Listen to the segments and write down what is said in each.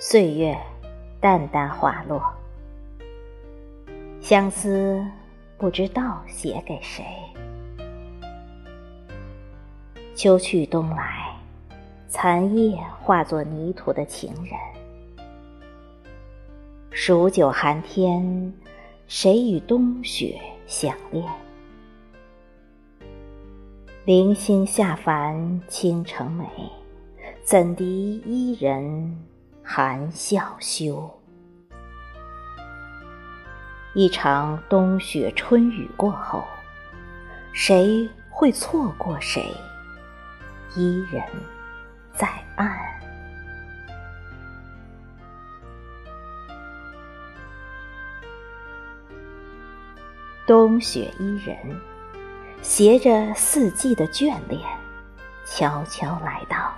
岁月淡淡滑落，相思不知道写给谁。秋去冬来，残叶化作泥土的情人。数九寒天，谁与冬雪相恋？零星下凡倾城美，怎敌伊人？含笑羞。一场冬雪春雨过后，谁会错过谁？伊人，在岸。冬雪伊人，携着四季的眷恋，悄悄来到。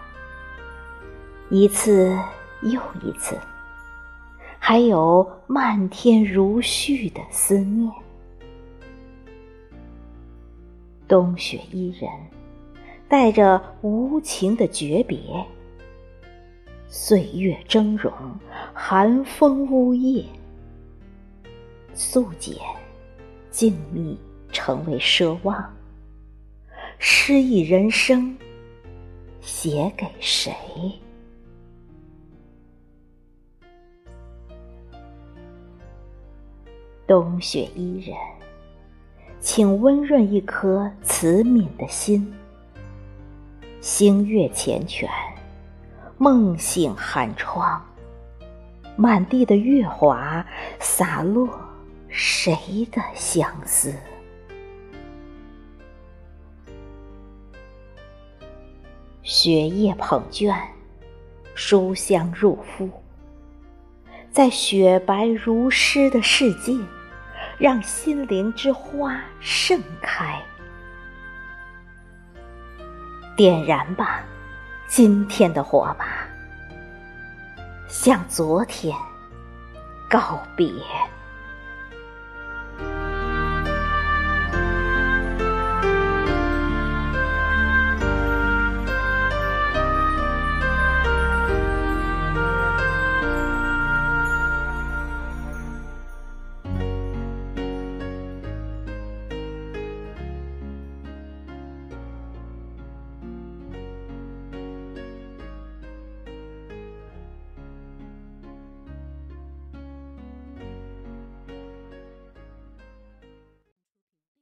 一次。又一次，还有漫天如絮的思念。冬雪伊人，带着无情的诀别。岁月峥嵘，寒风呜咽，素简静谧，成为奢望。诗意人生，写给谁？冬雪伊人，请温润一颗慈悯的心。星月缱绻，梦醒寒窗，满地的月华洒落谁的相思？雪夜捧卷，书香入腹，在雪白如诗的世界。让心灵之花盛开，点燃吧，今天的火把，向昨天告别。